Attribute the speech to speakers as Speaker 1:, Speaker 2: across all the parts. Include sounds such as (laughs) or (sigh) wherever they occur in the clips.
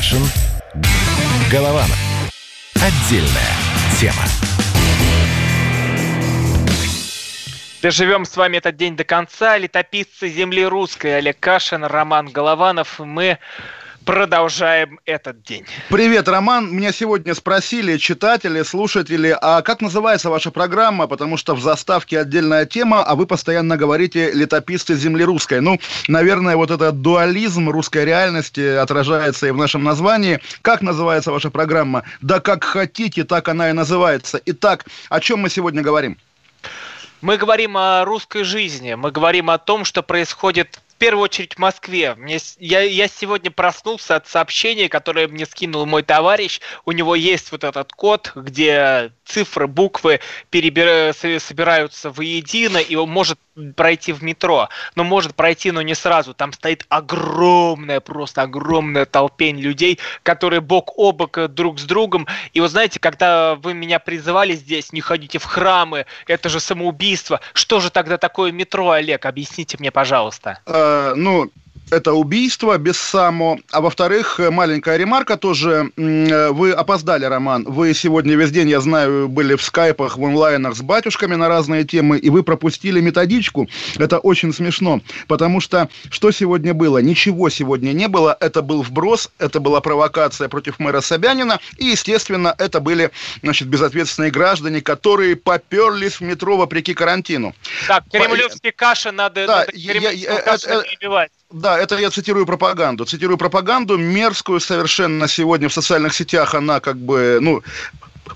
Speaker 1: Кашин. Голованов. Отдельная тема.
Speaker 2: Доживем с вами этот день до конца. Летописцы земли русской Олег Кашин, Роман Голованов. Мы продолжаем этот день.
Speaker 3: Привет, Роман. Меня сегодня спросили читатели, слушатели, а как называется ваша программа? Потому что в заставке отдельная тема, а вы постоянно говорите «летописцы земли русской». Ну, наверное, вот этот дуализм русской реальности отражается и в нашем названии. Как называется ваша программа? Да как хотите, так она и называется. Итак, о чем мы сегодня говорим?
Speaker 2: Мы говорим о русской жизни, мы говорим о том, что происходит первую очередь в Москве. Мне, я, я сегодня проснулся от сообщения, которое мне скинул мой товарищ. У него есть вот этот код, где цифры, буквы перебира... собираются воедино, и он может пройти в метро. Но может пройти, но не сразу. Там стоит огромная, просто огромная толпень людей, которые бок о бок друг с другом. И вот знаете, когда вы меня призывали здесь, не ходите в храмы, это же самоубийство. Что же тогда такое метро, Олег? Объясните мне, пожалуйста.
Speaker 3: Э, ну, это убийство без само. А во-вторых, маленькая ремарка тоже. Э, вы опоздали, Роман. Вы сегодня весь день, я знаю, были в скайпах, в онлайнах с батюшками на разные темы, и вы пропустили методичку. Это очень смешно, потому что что сегодня было? Ничего сегодня не было. Это был вброс, это была провокация против мэра Собянина, и, естественно, это были, значит, безответственные граждане, которые поперлись в метро вопреки карантину.
Speaker 2: Так, кремлевские каши надо, да, надо я, я, я, это,
Speaker 3: перебивать. Да, это я цитирую пропаганду. Цитирую пропаганду мерзкую совершенно сегодня в социальных сетях. Она как бы, ну,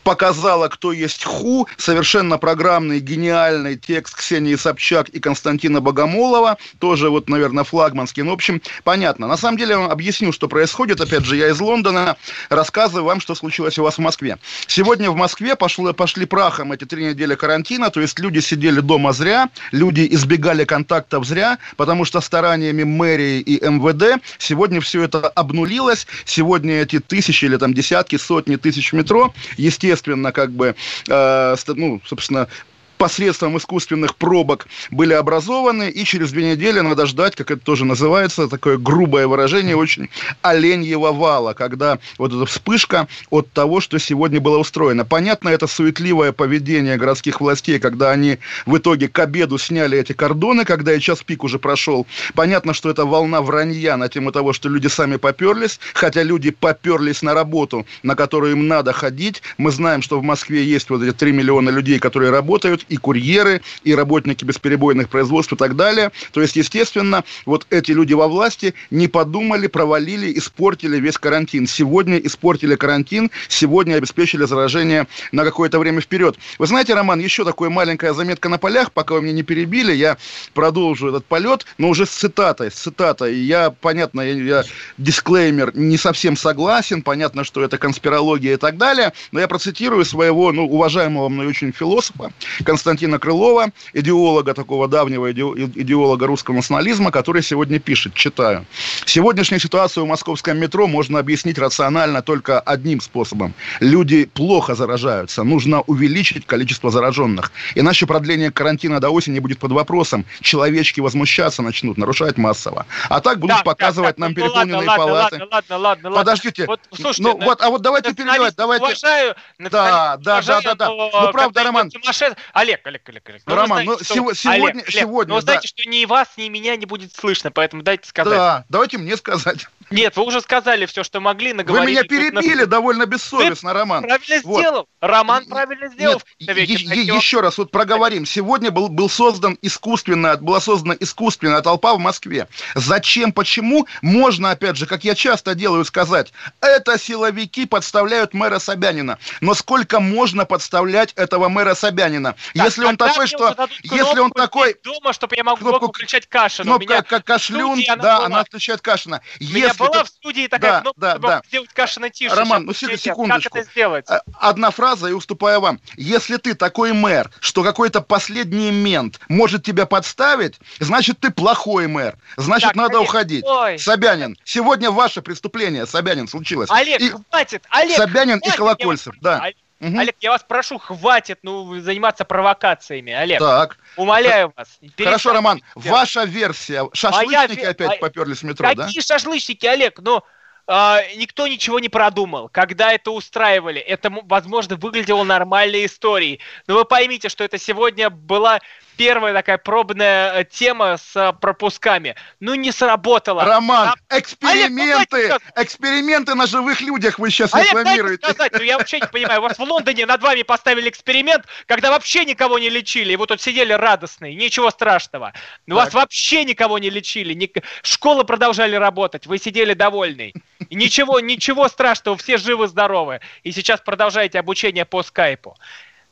Speaker 3: показала, кто есть Ху, совершенно программный, гениальный текст Ксении Собчак и Константина Богомолова, тоже вот, наверное, флагманский, ну, в общем, понятно. На самом деле, я вам объясню, что происходит, опять же, я из Лондона, рассказываю вам, что случилось у вас в Москве. Сегодня в Москве пошло, пошли прахом эти три недели карантина, то есть люди сидели дома зря, люди избегали контактов зря, потому что стараниями мэрии и МВД сегодня все это обнулилось, сегодня эти тысячи или там десятки, сотни тысяч метро, естественно, естественно, как бы, э, ну, собственно, посредством искусственных пробок были образованы, и через две недели надо ждать, как это тоже называется, такое грубое выражение, очень оленьего вала, когда вот эта вспышка от того, что сегодня было устроено. Понятно, это суетливое поведение городских властей, когда они в итоге к обеду сняли эти кордоны, когда и час пик уже прошел. Понятно, что это волна вранья на тему того, что люди сами поперлись, хотя люди поперлись на работу, на которую им надо ходить. Мы знаем, что в Москве есть вот эти 3 миллиона людей, которые работают, и курьеры, и работники бесперебойных производств и так далее. То есть, естественно, вот эти люди во власти не подумали, провалили, испортили весь карантин. Сегодня испортили карантин, сегодня обеспечили заражение на какое-то время вперед. Вы знаете, Роман, еще такая маленькая заметка на полях, пока вы меня не перебили, я продолжу этот полет, но уже с цитатой, с цитатой. Я, понятно, я, я дисклеймер, не совсем согласен, понятно, что это конспирология и так далее, но я процитирую своего, ну, уважаемого мной очень философа, Константина Крылова, идеолога такого давнего идеолога русского национализма, который сегодня пишет, читаю. Сегодняшнюю ситуацию в московском метро можно объяснить рационально только одним способом. Люди плохо заражаются, нужно увеличить количество зараженных. Иначе продление карантина до осени будет под вопросом. Человечки возмущаться начнут, нарушать массово. А так будут да, показывать да, нам ну, переполненные ладно, палаты.
Speaker 2: Ладно, ладно, ладно, ладно.
Speaker 3: Подождите. Вот, слушайте, ну, вот, а вот давайте перебивать. Давайте.
Speaker 2: Уважаю,
Speaker 3: да, да, да, да, да. Ну, правда, Роман.
Speaker 2: Олег, Олег, Олег, Олег.
Speaker 3: Ну, Роман, знаете, ну, что... сегодня, Олег, сегодня,
Speaker 2: Но вы знаете, что ни вас, ни меня не будет слышно, поэтому дайте сказать.
Speaker 3: Да, давайте мне сказать.
Speaker 2: Нет, вы уже сказали все, что могли, наговорили.
Speaker 3: Вы меня перебили на... довольно бессовестно,
Speaker 2: вы
Speaker 3: Роман.
Speaker 2: правильно вот. сделал. Роман правильно сделал.
Speaker 3: Нет, е- еще раз вот проговорим. Сегодня был, был создан искусственная, была создана искусственная толпа в Москве. Зачем, почему? Можно, опять же, как я часто делаю, сказать, это силовики подставляют мэра Собянина. Но сколько можно подставлять этого мэра Собянина? Так, если он такой, что... Если он такой...
Speaker 2: Дома, чтобы я мог кнопку, включать Кашина.
Speaker 3: Кнопка, как Кашлюн, да, она включает Кашина.
Speaker 2: Если была в студии такая да, кнопка, да, чтобы да. сделать Кашина тише.
Speaker 3: Роман, ну секундочку. Как это сделать? Э, одна фраза и уступаю вам. Если ты такой мэр, что какой-то последний мент может тебя подставить, значит ты плохой мэр. Значит так, надо Олег, уходить. Ой. Собянин, сегодня ваше преступление, Собянин, случилось.
Speaker 2: Олег, и... хватит, Олег.
Speaker 3: Собянин хватит, и Колокольцев, да.
Speaker 2: Олег, Угу. Олег, я вас прошу, хватит ну, заниматься провокациями, Олег.
Speaker 3: Так.
Speaker 2: Умоляю вас.
Speaker 3: Хорошо, Роман, ваша версия. Шашлычники Моя... опять поперлись в метро,
Speaker 2: Какие да? Какие шашлычники, Олег? Ну, э, никто ничего не продумал. Когда это устраивали, это, возможно, выглядело нормальной историей. Но вы поймите, что это сегодня была первая такая пробная э, тема с э, пропусками. Ну, не сработало.
Speaker 3: Роман, а... эксперименты, Олег, ну, эксперименты на живых людях вы сейчас Олег, рекламируете.
Speaker 2: Сказать, ну, я вообще не понимаю, у вас в Лондоне над вами поставили эксперимент, когда вообще никого не лечили, и вы тут сидели радостные, ничего страшного. У вас вообще никого не лечили, ни... школы продолжали работать, вы сидели довольны. И ничего, ничего страшного, все живы-здоровы. И сейчас продолжаете обучение по скайпу.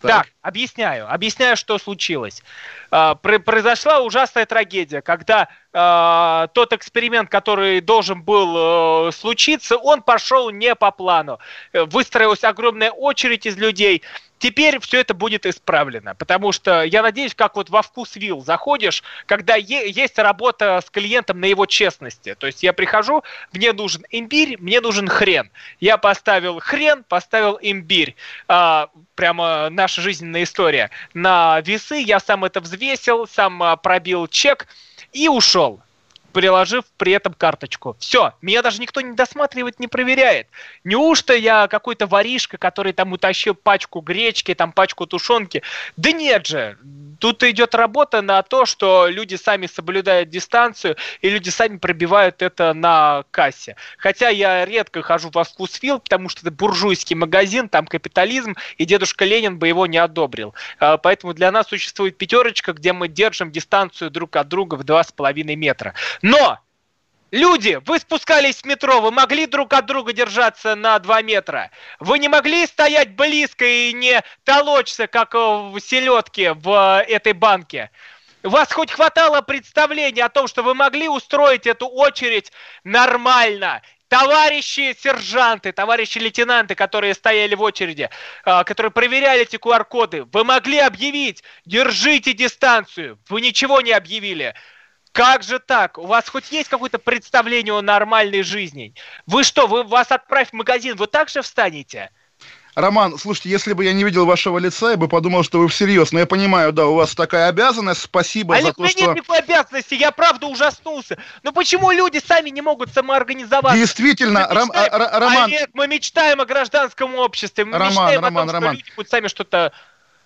Speaker 2: Так. так, объясняю. Объясняю, что случилось. А, произошла ужасная трагедия, когда а, тот эксперимент, который должен был э, случиться, он пошел не по плану. Выстроилась огромная очередь из людей. Теперь все это будет исправлено, потому что я надеюсь, как вот во вкус вил заходишь, когда есть работа с клиентом на его честности. То есть я прихожу, мне нужен имбирь, мне нужен хрен. Я поставил хрен, поставил имбирь. А, прямо наша жизненная история. На весы я сам это взвесил, сам а, пробил чек и ушел приложив при этом карточку. Все, меня даже никто не досматривает, не проверяет. Неужто я какой-то воришка, который там утащил пачку гречки, там пачку тушенки? Да нет же, тут идет работа на то, что люди сами соблюдают дистанцию, и люди сами пробивают это на кассе. Хотя я редко хожу в вкусвилл, потому что это буржуйский магазин, там капитализм, и дедушка Ленин бы его не одобрил. А, поэтому для нас существует пятерочка, где мы держим дистанцию друг от друга в два с половиной метра. Но! Люди, вы спускались с метро, вы могли друг от друга держаться на 2 метра. Вы не могли стоять близко и не толочься, как в селедке в этой банке. У вас хоть хватало представления о том, что вы могли устроить эту очередь нормально. Товарищи сержанты, товарищи лейтенанты, которые стояли в очереди, а, которые проверяли эти QR-коды, вы могли объявить, держите дистанцию. Вы ничего не объявили. Как же так? У вас хоть есть какое-то представление о нормальной жизни? Вы что, вы вас отправь в магазин, вы так же встанете?
Speaker 3: Роман, слушайте, если бы я не видел вашего лица, я бы подумал, что вы всерьез. Но я понимаю, да, у вас такая обязанность. Спасибо
Speaker 2: Олег,
Speaker 3: за то, что...
Speaker 2: нет никакой обязанности, я правда ужаснулся. Но почему люди сами не могут самоорганизоваться?
Speaker 3: Действительно,
Speaker 2: Ром... мечтаем... а, Роман... Олег, мы мечтаем о гражданском обществе. Мы
Speaker 3: Роман,
Speaker 2: мечтаем
Speaker 3: Роман,
Speaker 2: о том,
Speaker 3: Роман.
Speaker 2: что люди будут сами что-то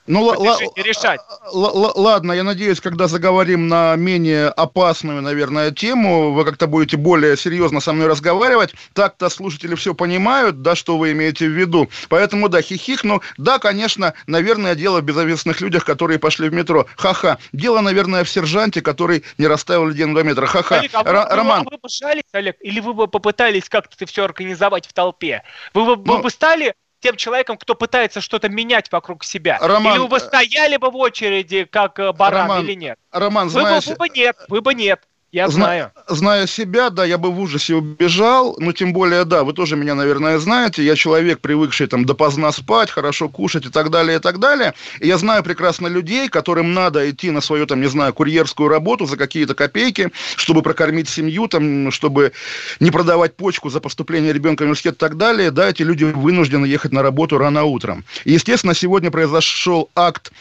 Speaker 3: ну, л- решать. ладно, я надеюсь, когда заговорим на менее опасную, наверное, тему, вы как-то будете более серьезно со мной разговаривать. Так-то слушатели все понимают, да, что вы имеете в виду. Поэтому, да, хихих, ну, да, конечно, наверное, дело в безответственных людях, которые пошли в метро. Ха-ха. Дело, наверное, в сержанте, который не расставил людей на 2 метра. Ха-ха.
Speaker 2: Олег, а вы, Р- Роман. А вы бы жались, Олег, или вы бы попытались как-то все организовать в толпе? Вы бы, ну, вы бы стали тем человеком, кто пытается что-то менять вокруг себя?
Speaker 3: Роман,
Speaker 2: или вы бы стояли бы в очереди, как э, баран, Роман, или нет?
Speaker 3: Роман,
Speaker 2: вы,
Speaker 3: знаешь...
Speaker 2: бы, вы бы нет, вы бы нет. Я Зна- знаю.
Speaker 3: Зная себя, да, я бы в ужасе убежал, но тем более, да, вы тоже меня, наверное, знаете, я человек, привыкший там допоздна спать, хорошо кушать и так далее, и так далее. И я знаю прекрасно людей, которым надо идти на свою, там, не знаю, курьерскую работу за какие-то копейки, чтобы прокормить семью, там, чтобы не продавать почку за поступление ребенка в университет и так далее, да, эти люди вынуждены ехать на работу рано утром. И, естественно, сегодня произошел акт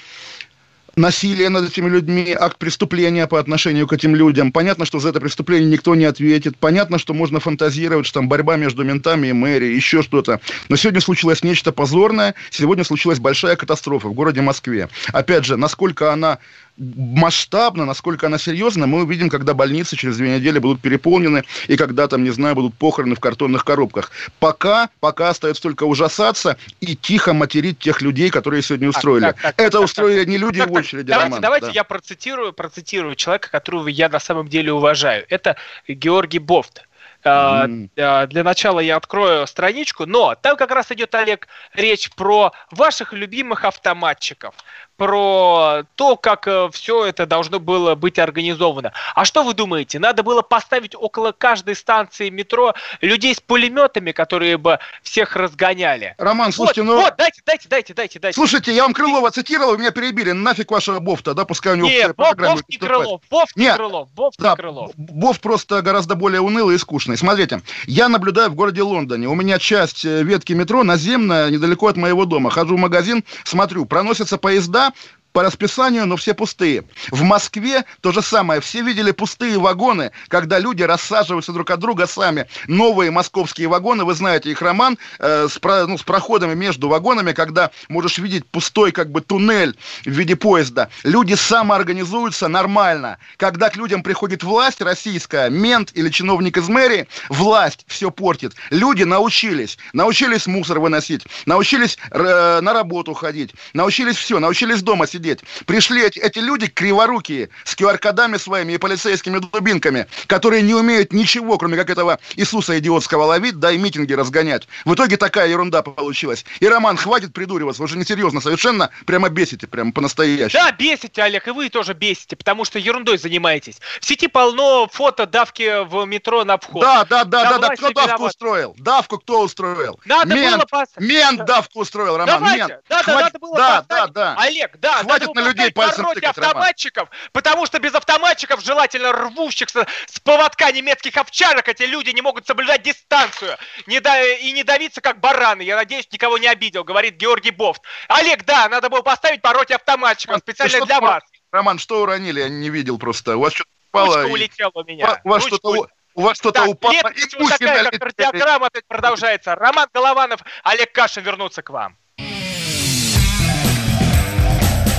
Speaker 3: насилие над этими людьми, акт преступления по отношению к этим людям. Понятно, что за это преступление никто не ответит. Понятно, что можно фантазировать, что там борьба между ментами и мэрией, еще что-то. Но сегодня случилось нечто позорное. Сегодня случилась большая катастрофа в городе Москве. Опять же, насколько она масштабно, насколько она серьезна, мы увидим, когда больницы через две недели будут переполнены и когда там, не знаю, будут похороны в картонных коробках. Пока, пока остается только ужасаться и тихо материть тех людей, которые сегодня устроили. Так, так, так, Это так, устроили так, не люди так, в очереди,
Speaker 2: Давайте, Роман, давайте да. я процитирую, процитирую человека, которого я на самом деле уважаю. Это Георгий Бофт. Mm. Для начала я открою страничку, но там как раз идет, Олег, речь про ваших любимых автоматчиков про то, как э, все это должно было быть организовано. А что вы думаете? Надо было поставить около каждой станции метро людей с пулеметами, которые бы всех разгоняли.
Speaker 3: Роман, слушайте, вот, ну...
Speaker 2: Вот, дайте, дайте, дайте, дайте, дайте.
Speaker 3: Слушайте, я вам Крылова цитировал, меня перебили. Нафиг вашего Бофта, да, пускай у него...
Speaker 2: Нет, Бофт не Крылов, Бофт не Крылов, Бофт да, Крылов.
Speaker 3: Бофт просто гораздо более унылый и скучный. Смотрите, я наблюдаю в городе Лондоне. У меня часть э, ветки метро наземная, недалеко от моего дома. Хожу в магазин, смотрю, проносятся поезда, tá? По расписанию, но все пустые. В Москве то же самое. Все видели пустые вагоны, когда люди рассаживаются друг от друга сами. Новые московские вагоны, вы знаете их, Роман, э, с, про, ну, с проходами между вагонами, когда можешь видеть пустой как бы туннель в виде поезда. Люди самоорганизуются нормально. Когда к людям приходит власть российская, мент или чиновник из мэрии, власть все портит. Люди научились. Научились мусор выносить, научились э, на работу ходить, научились все, научились дома сидеть. Пришли эти, люди криворукие, с QR-кодами своими и полицейскими дубинками, которые не умеют ничего, кроме как этого Иисуса идиотского ловить, да и митинги разгонять. В итоге такая ерунда получилась. И, Роман, хватит придуриваться, вы же несерьезно совершенно, прямо бесите, прямо по-настоящему.
Speaker 2: Да, бесите, Олег, и вы тоже бесите, потому что ерундой занимаетесь. В сети полно фото давки в метро на вход.
Speaker 3: Да, да, да, да, да, кто давку виноват. устроил? Давку кто устроил?
Speaker 2: Надо
Speaker 3: мент,
Speaker 2: было пос...
Speaker 3: мент давку устроил, Роман,
Speaker 2: Давайте.
Speaker 3: мент.
Speaker 2: Да, да, надо было
Speaker 3: да,
Speaker 2: поставить...
Speaker 3: да, да.
Speaker 2: Олег, да,
Speaker 3: Хватит
Speaker 2: надо
Speaker 3: на людей пальцем тыкать,
Speaker 2: автоматчиков, Роман. потому что без автоматчиков, желательно рвущихся с поводка немецких овчарок, эти люди не могут соблюдать дистанцию не да... и не давиться как бараны. Я надеюсь, никого не обидел, говорит Георгий Бофт. Олег, да, надо было поставить по роте автоматчиков специально для вас.
Speaker 3: Роман, что уронили? Я не видел просто. У вас что-то упало.
Speaker 2: Ручка улетела у меня.
Speaker 3: У вас что-то у вас что-то
Speaker 2: так,
Speaker 3: упало.
Speaker 2: Нет, и вот такая, как кардиограмма продолжается. Роман Голованов, Олег Кашин вернутся к вам.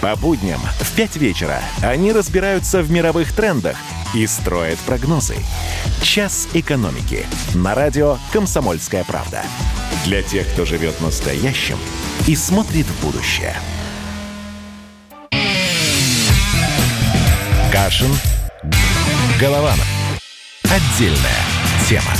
Speaker 1: По будням в 5 вечера они разбираются в мировых трендах и строят прогнозы. «Час экономики» на радио «Комсомольская правда». Для тех, кто живет настоящим и смотрит в будущее. Кашин. Голованов. Отдельная тема.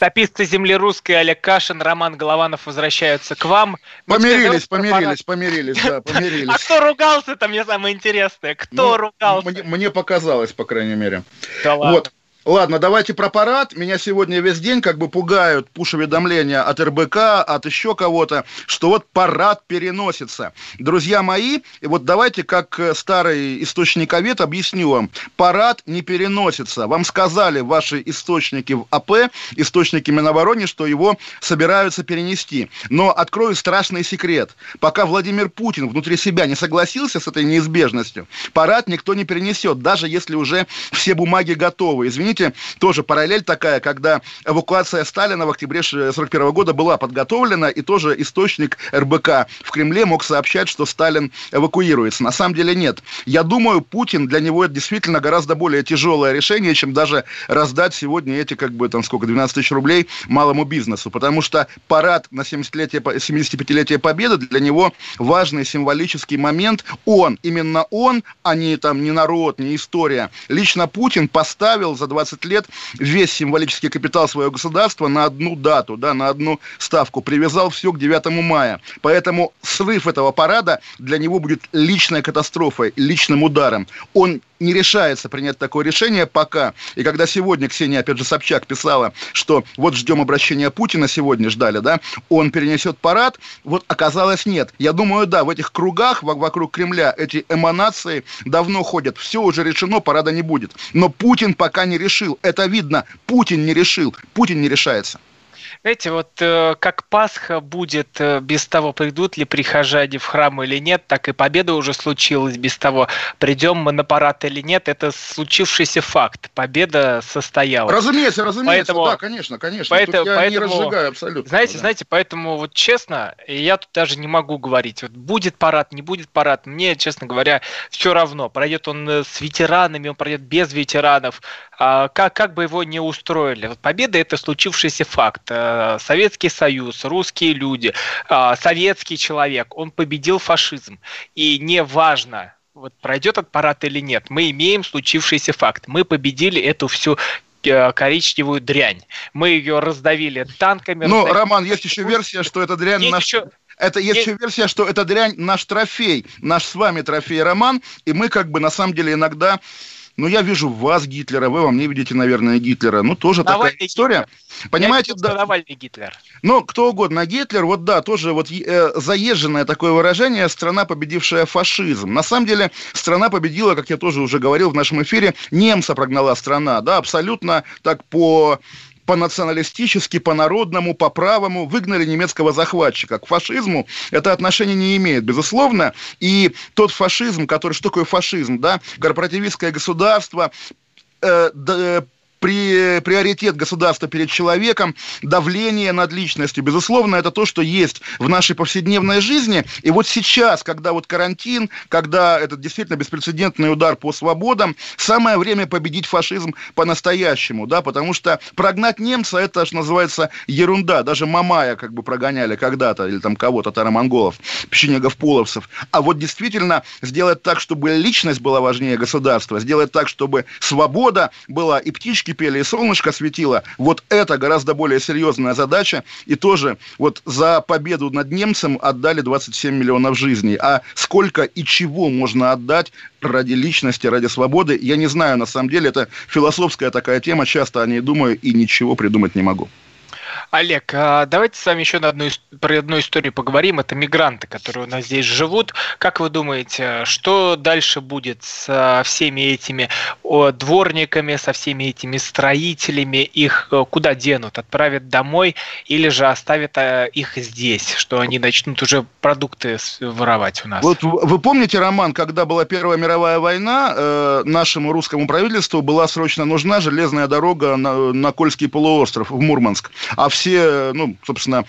Speaker 2: Летописцы земли русской Олег Кашин, Роман Голованов возвращаются к вам.
Speaker 3: Мы помирились, помирились, помирились, да, (laughs) помирились.
Speaker 2: А кто ругался-то, мне самое интересное? Кто ну, ругался?
Speaker 3: Мне, мне показалось, по крайней мере.
Speaker 2: Да ладно.
Speaker 3: Вот. Ладно, давайте про парад. Меня сегодня весь день как бы пугают пуш-уведомления от РБК, от еще кого-то, что вот парад переносится. Друзья мои, и вот давайте как старый источниковед объясню вам. Парад не переносится. Вам сказали ваши источники в АП, источники Минобороны, что его собираются перенести. Но открою страшный секрет. Пока Владимир Путин внутри себя не согласился с этой неизбежностью, парад никто не перенесет, даже если уже все бумаги готовы. Извините, извините, тоже параллель такая, когда эвакуация Сталина в октябре 1941 года была подготовлена, и тоже источник РБК в Кремле мог сообщать, что Сталин эвакуируется. На самом деле нет. Я думаю, Путин, для него это действительно гораздо более тяжелое решение, чем даже раздать сегодня эти, как бы, там, сколько, 12 тысяч рублей малому бизнесу. Потому что парад на 70-летие, 75-летие Победы для него важный символический момент. Он, именно он, а не, там, не народ, не история. Лично Путин поставил за 20 20 лет весь символический капитал своего государства на одну дату, да, на одну ставку, привязал все к 9 мая. Поэтому срыв этого парада для него будет личной катастрофой, личным ударом. Он не решается принять такое решение пока. И когда сегодня Ксения, опять же, Собчак писала, что вот ждем обращения Путина, сегодня ждали, да, он перенесет парад, вот оказалось нет. Я думаю, да, в этих кругах вокруг Кремля эти эманации давно ходят. Все уже решено, парада не будет. Но Путин пока не решил. Это видно. Путин не решил. Путин не решается.
Speaker 2: Знаете, вот э, как Пасха будет э, без того, придут ли прихожане в храм или нет, так и победа уже случилась без того, придем мы на парад или нет, это случившийся факт. Победа состоялась.
Speaker 3: Разумеется, разумеется, поэтому, да, конечно, конечно.
Speaker 2: Поэтому,
Speaker 3: я
Speaker 2: поэтому,
Speaker 3: не разжигаю абсолютно.
Speaker 2: Знаете,
Speaker 3: да.
Speaker 2: знаете, поэтому вот честно, я тут даже не могу говорить, вот будет парад, не будет парад, мне, честно говоря, все равно. Пройдет он э, с ветеранами, он пройдет без ветеранов, как, как бы его не устроили. Вот победа это случившийся факт Э, Советский Союз, русские люди, э, советский человек, он победил фашизм. И неважно, вот пройдет этот парад или нет, мы имеем случившийся факт. Мы победили эту всю э, коричневую дрянь. Мы ее раздавили танками.
Speaker 3: Ну,
Speaker 2: раздавили...
Speaker 3: Роман, есть еще версия, что эта дрянь
Speaker 2: есть
Speaker 3: наш...
Speaker 2: еще
Speaker 3: это есть еще версия, что эта дрянь наш трофей, наш с вами трофей роман, и мы как бы на самом деле иногда ну, я вижу вас Гитлера, вы во мне видите, наверное, Гитлера. Ну, тоже Навальный такая история. Гитлер. Понимаете,
Speaker 2: я да. Навальный Гитлер.
Speaker 3: Ну, кто угодно, Гитлер, вот да, тоже вот э, заезженное такое выражение «страна, победившая фашизм». На самом деле, страна победила, как я тоже уже говорил в нашем эфире, немца прогнала страна, да, абсолютно так по по-националистически, по-народному, по-правому выгнали немецкого захватчика. К фашизму это отношение не имеет, безусловно. И тот фашизм, который... Что такое фашизм, да? Корпоративистское государство, э, э, при, приоритет государства перед человеком, давление над личностью. Безусловно, это то, что есть в нашей повседневной жизни. И вот сейчас, когда вот карантин, когда это действительно беспрецедентный удар по свободам, самое время победить фашизм по-настоящему, да, потому что прогнать немца, это, что называется, ерунда. Даже Мамая как бы прогоняли когда-то, или там кого-то, тарамонголов, печенегов-половцев. А вот действительно сделать так, чтобы личность была важнее государства, сделать так, чтобы свобода была и птички птички пели, и солнышко светило. Вот это гораздо более серьезная задача. И тоже вот за победу над немцем отдали 27 миллионов жизней. А сколько и чего можно отдать ради личности, ради свободы, я не знаю, на самом деле, это философская такая тема, часто о ней думаю и ничего придумать не могу.
Speaker 2: Олег, а давайте с вами еще на одну, про одну историю поговорим. Это мигранты, которые у нас здесь живут. Как вы думаете, что дальше будет со всеми этими дворниками, со всеми этими строителями? Их э, куда денут? Отправят домой или же оставят э, их здесь, что они начнут уже продукты воровать у нас?
Speaker 3: Вот вы помните, Роман, когда была Первая мировая война, э, нашему русскому правительству была срочно нужна железная дорога на, на Кольский полуостров в Мурманск. А все все, ну, собственно,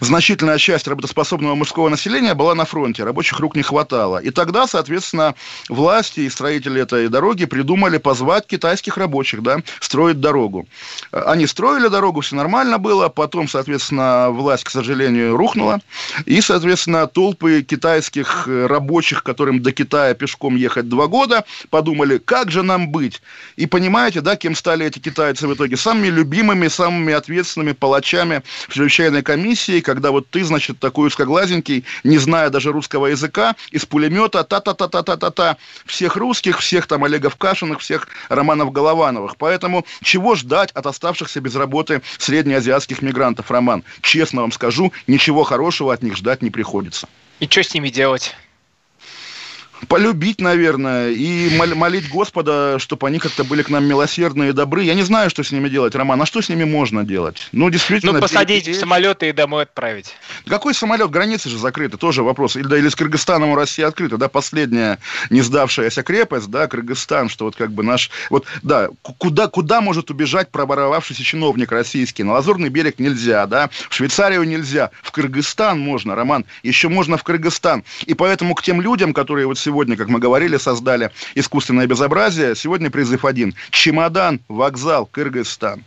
Speaker 3: значительная часть работоспособного мужского населения была на фронте, рабочих рук не хватало. И тогда, соответственно, власти и строители этой дороги придумали позвать китайских рабочих, да, строить дорогу. Они строили дорогу, все нормально было, потом, соответственно, власть, к сожалению, рухнула, и, соответственно, толпы китайских рабочих, которым до Китая пешком ехать два года, подумали, как же нам быть? И понимаете, да, кем стали эти китайцы в итоге? Самыми любимыми, самыми ответственными палачами в чрезвычайной комиссии, когда вот ты, значит, такой узкоглазенький, не зная даже русского языка, из пулемета та-та-та-та-та-та-та всех русских, всех там Олегов Кашиных, всех Романов Головановых. Поэтому чего ждать от оставшихся без работы среднеазиатских мигрантов, Роман? Честно вам скажу, ничего хорошего от них ждать не приходится.
Speaker 2: И что с ними делать?
Speaker 3: Полюбить, наверное, и молить Господа, чтобы они как-то были к нам милосердные и добры. Я не знаю, что с ними делать, Роман. А что с ними можно делать?
Speaker 2: Ну, действительно... Ну, посадить в самолеты и домой отправить.
Speaker 3: Какой самолет? Границы же закрыты, тоже вопрос. Или, да, или с Кыргызстаном у России открыта, да, последняя не сдавшаяся крепость, да, Кыргызстан, что вот как бы наш... Вот, да, куда, куда может убежать проборовавшийся чиновник российский? На Лазурный берег нельзя, да, в Швейцарию нельзя, в Кыргызстан можно, Роман, еще можно в Кыргызстан. И поэтому к тем людям, которые вот сегодня, как мы говорили, создали искусственное безобразие. Сегодня призыв один. Чемодан, вокзал, Кыргызстан.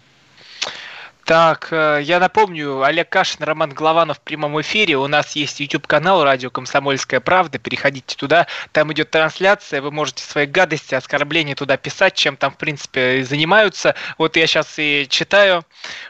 Speaker 2: Так, э, я напомню, Олег Кашин, Роман Голованов в прямом эфире. У нас есть YouTube-канал «Радио Комсомольская правда». Переходите туда, там идет трансляция. Вы можете свои гадости, оскорбления туда писать, чем там, в принципе, занимаются. Вот я сейчас и читаю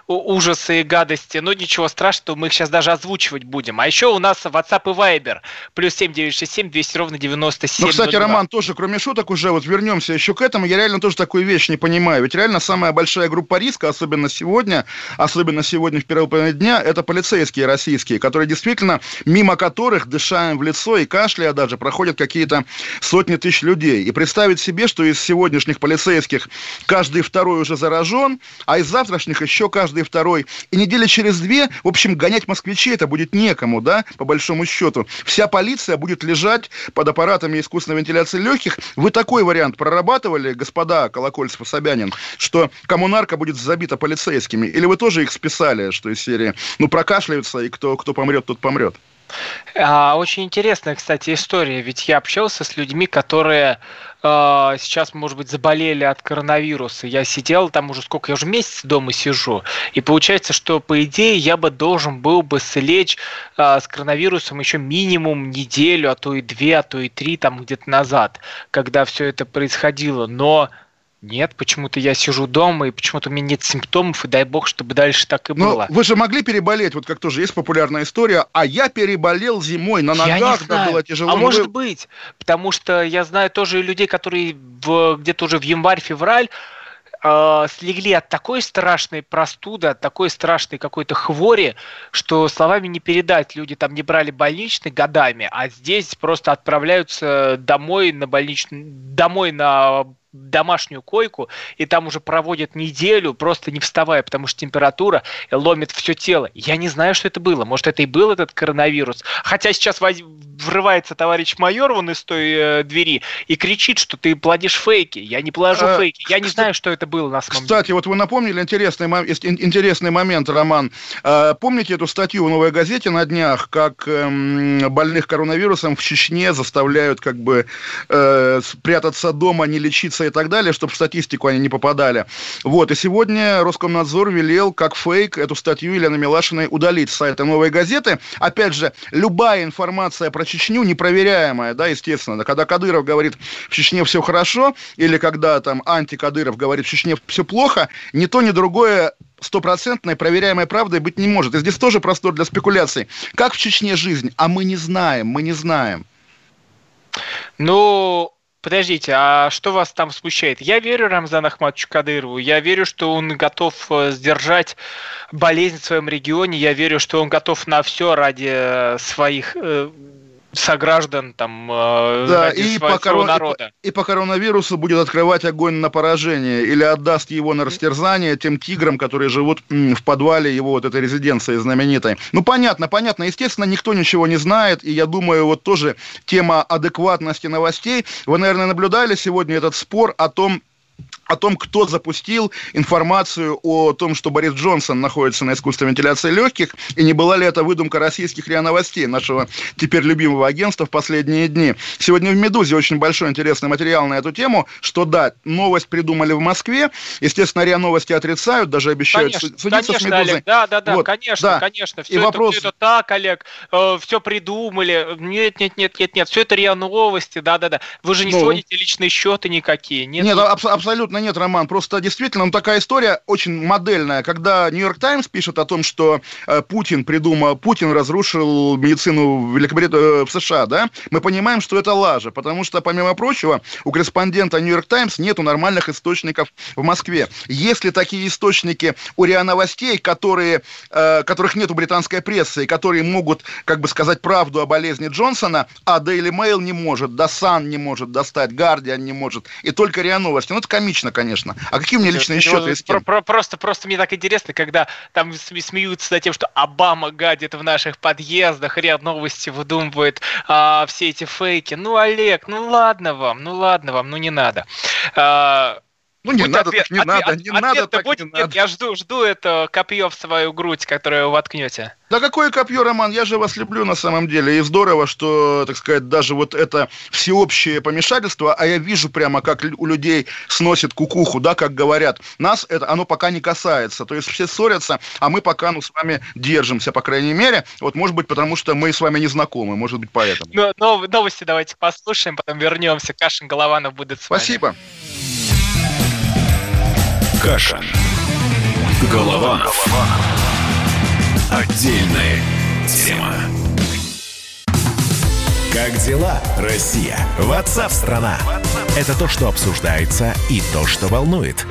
Speaker 2: ужасы и гадости. Но ничего страшного, мы их сейчас даже озвучивать будем. А еще у нас WhatsApp и Viber. Плюс 7967 200 ровно 97.
Speaker 3: Ну, кстати, Роман, тоже, кроме шуток уже, вот вернемся еще к этому. Я реально тоже такую вещь не понимаю. Ведь реально самая большая группа риска, особенно сегодня, особенно сегодня в первой половине дня, это полицейские российские, которые действительно, мимо которых, дыша им в лицо и кашляя даже, проходят какие-то сотни тысяч людей. И представить себе, что из сегодняшних полицейских каждый второй уже заражен, а из завтрашних еще каждый второй. И недели через две, в общем, гонять москвичей это будет некому, да, по большому счету. Вся полиция будет лежать под аппаратами искусственной вентиляции легких. Вы такой вариант прорабатывали, господа Колокольцев и Собянин, что коммунарка будет забита полицейскими? Или вы тоже их списали, что из серии, ну, прокашляются, и кто, кто помрет, тот помрет.
Speaker 2: А, очень интересная, кстати, история. Ведь я общался с людьми, которые э, сейчас, может быть, заболели от коронавируса. Я сидел там уже сколько, я уже месяц дома сижу. И получается, что, по идее, я бы должен был бы слечь э, с коронавирусом еще минимум неделю, а то и две, а то и три там где-то назад, когда все это происходило. Но Нет, почему-то я сижу дома, и почему-то у меня нет симптомов, и дай бог, чтобы дальше так и
Speaker 3: Но
Speaker 2: было.
Speaker 3: вы же могли переболеть, вот как тоже есть популярная история, а я переболел зимой на
Speaker 2: Я не
Speaker 3: ногах, да,
Speaker 2: знаю.
Speaker 3: было тяжело.
Speaker 2: А
Speaker 3: Ну,
Speaker 2: может
Speaker 3: вы-
Speaker 2: быть, потому что я знаю тоже людей, которые где-то уже в январь-февраль э, слегли от такой страшной простуды, от такой страшной какой-то хвори, что словами не передать. Люди там не брали больничный годами, а здесь просто отправляются домой на больничный, домой на домашнюю койку, и там уже проводят неделю, просто не вставая, потому что температура ломит все тело. Я не знаю, что это было. Может, это и был этот коронавирус. Хотя сейчас врывается товарищ майор вон из той э, двери и кричит, что ты плодишь фейки. Я не положу
Speaker 3: А,
Speaker 2: фейки. Я не
Speaker 3: кстати-
Speaker 2: знаю, что это было на самом
Speaker 3: Кстати, вот вы напомнили интересный, интересный момент, Роман. Э, Помните эту статью в «Новой газете» на днях, как эм, больных коронавирусом в Чечне заставляют как бы э, спрятаться дома, не лечиться и так далее, чтобы в статистику они не попадали. Вот, и сегодня Роскомнадзор велел, как фейк, эту статью Елены Милашиной удалить с сайта «Новой газеты». Опять же, любая информация про Чечню непроверяемая, да, естественно. Когда Кадыров говорит, в Чечне все хорошо, или когда там антикадыров говорит, в Чечне все плохо, ни то, ни другое стопроцентной проверяемой правдой быть не может. И здесь тоже простор для спекуляций. Как в Чечне жизнь? А мы не знаем, мы не знаем.
Speaker 2: Ну, подождите, а что вас там смущает? Я верю Рамзану Ахматовичу Кадырову, я верю, что он готов э, сдержать болезнь в своем регионе, я верю, что он готов на все ради э, своих э, сограждан, там, э,
Speaker 3: Да, и по, корон- и
Speaker 2: народа.
Speaker 3: и по коронавирусу будет открывать огонь на поражение или отдаст его на растерзание тем тиграм, которые живут в подвале его вот этой резиденции знаменитой. Ну, понятно, понятно. Естественно, никто ничего не знает, и я думаю, вот тоже тема адекватности новостей. Вы, наверное, наблюдали сегодня этот спор о том, о том, кто запустил информацию о том, что Борис Джонсон находится на искусственной вентиляции легких, и не была ли это выдумка российских РИА Новостей, нашего теперь любимого агентства в последние дни. Сегодня в «Медузе» очень большой интересный материал на эту тему, что да, новость придумали в Москве, естественно, РИА Новости отрицают, даже обещают
Speaker 2: Конечно,
Speaker 3: су- судиться
Speaker 2: конечно,
Speaker 3: с «Медузой».
Speaker 2: Олег, да, да, да,
Speaker 3: Вот,
Speaker 2: конечно,
Speaker 3: да.
Speaker 2: конечно.
Speaker 3: И
Speaker 2: Все,
Speaker 3: вопрос-
Speaker 2: это, всё это так, Олег, все придумали. Нет, нет, нет, нет, нет, все это РИА Новости, да, да, да. Вы же не
Speaker 3: Ну.
Speaker 2: сводите личные счеты никакие. Нет,
Speaker 3: Нет, абс- абсолютно нет, Роман. Просто действительно, ну, такая история очень модельная. Когда Нью-Йорк Таймс пишет о том, что э, Путин придумал, Путин разрушил медицину в Великобритании, в США, да, мы понимаем, что это лажа, потому что, помимо прочего, у корреспондента Нью-Йорк Таймс нету нормальных источников в Москве. Если такие источники у РИА Новостей, которые, э, которых нет у британской прессы, и которые могут, как бы сказать, правду о болезни Джонсона, а Daily Mail не может, да Sun не может достать, Guardian не может, и только РИА Новости. Ну, это комично, конечно. А какие у меня личные
Speaker 2: Ну,
Speaker 3: счеты с
Speaker 2: про-
Speaker 3: кем?
Speaker 2: про- Просто, просто мне так интересно, когда там сме- смеются над тем, что Обама гадит в наших подъездах, ряд новости выдумывает а, все эти фейки. Ну, Олег, ну ладно вам, ну ладно вам, ну не надо. А,
Speaker 3: Ну, не
Speaker 2: будь
Speaker 3: надо,
Speaker 2: ответ-
Speaker 3: так не
Speaker 2: ответ-
Speaker 3: надо, не надо,
Speaker 2: ответ-то
Speaker 3: так
Speaker 2: будет?
Speaker 3: не
Speaker 2: Нет,
Speaker 3: надо.
Speaker 2: Я жду, жду это копье в свою грудь, которое вы воткнете.
Speaker 3: Да какое копье, Роман, я же вас люблю на самом деле. И здорово, что, так сказать, даже вот это всеобщее помешательство, а я вижу прямо, как у людей сносит кукуху, да, как говорят. Нас это, оно пока не касается. То есть все ссорятся, а мы пока, ну, с вами держимся, по крайней мере. Вот, может быть, потому что мы с вами не знакомы, может быть, поэтому.
Speaker 2: Но, нов- новости давайте послушаем, потом вернемся. Кашин Голованов будет с вами.
Speaker 1: Кашин. Голованов. Отдельная тема. Как дела, Россия? Ватсап-страна! Это то, что обсуждается и то, что волнует.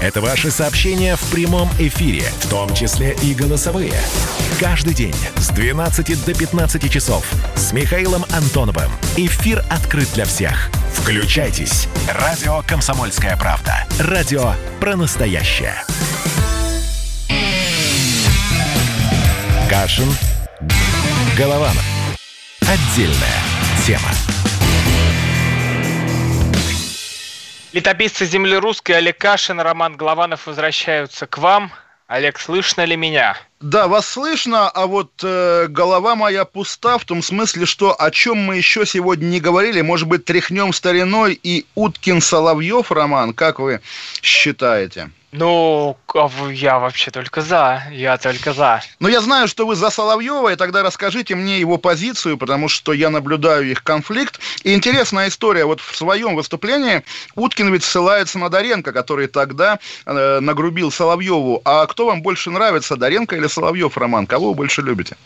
Speaker 1: Это ваши сообщения в прямом эфире, в том числе и голосовые. Каждый день с 12 до 15 часов с Михаилом Антоновым. Эфир открыт для всех. Включайтесь. Радио «Комсомольская правда». Радио про настоящее. Кашин. Голованов. Отдельная тема.
Speaker 2: Летописцы земли русской Олег Кашин, Роман Голованов возвращаются к вам. Олег, слышно ли меня?
Speaker 3: Да, вас слышно, а вот э, голова моя пуста в том смысле, что о чем мы еще сегодня не говорили, может быть, тряхнем стариной и Уткин Соловьев роман, как вы считаете?
Speaker 2: Ну, я вообще только за. Я только за.
Speaker 3: Но я знаю, что вы за Соловьева, и тогда расскажите мне его позицию, потому что я наблюдаю их конфликт. И интересная история. Вот в своем выступлении Уткин ведь ссылается на Доренко, который тогда э, нагрубил Соловьеву. А кто вам больше нравится, Доренко или Соловьев, Роман? Кого вы больше любите?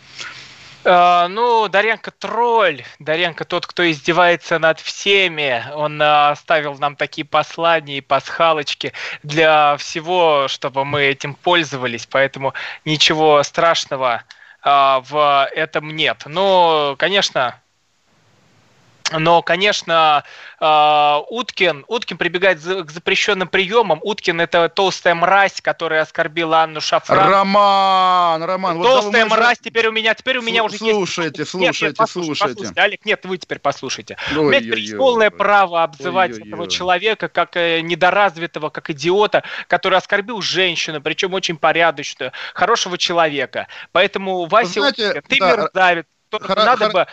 Speaker 2: Uh, ну, Даренко тролль. Даренко тот, кто издевается над всеми. Он uh, оставил нам такие послания и пасхалочки для всего, чтобы мы этим пользовались. Поэтому ничего страшного uh, в этом нет. Ну, конечно, но, конечно, а, Уткин, Уткин прибегает к запрещенным приемам. Уткин – это толстая мразь, которая оскорбила Анну Шафран.
Speaker 3: Роман, Роман.
Speaker 2: Толстая вот мразь, теперь у меня, теперь у меня уже
Speaker 3: слушайте, есть... Слушайте, нет, нет, слушайте,
Speaker 2: слушайте. Олег, нет, вы теперь послушайте. Ой, у меня теперь есть полное право обзывать ой, этого ой. человека как э, недоразвитого, как идиота, который оскорбил женщину, причем очень порядочную, хорошего человека. Поэтому, Вася, Знаете, Уткин, ты да, мерзавец, надо бы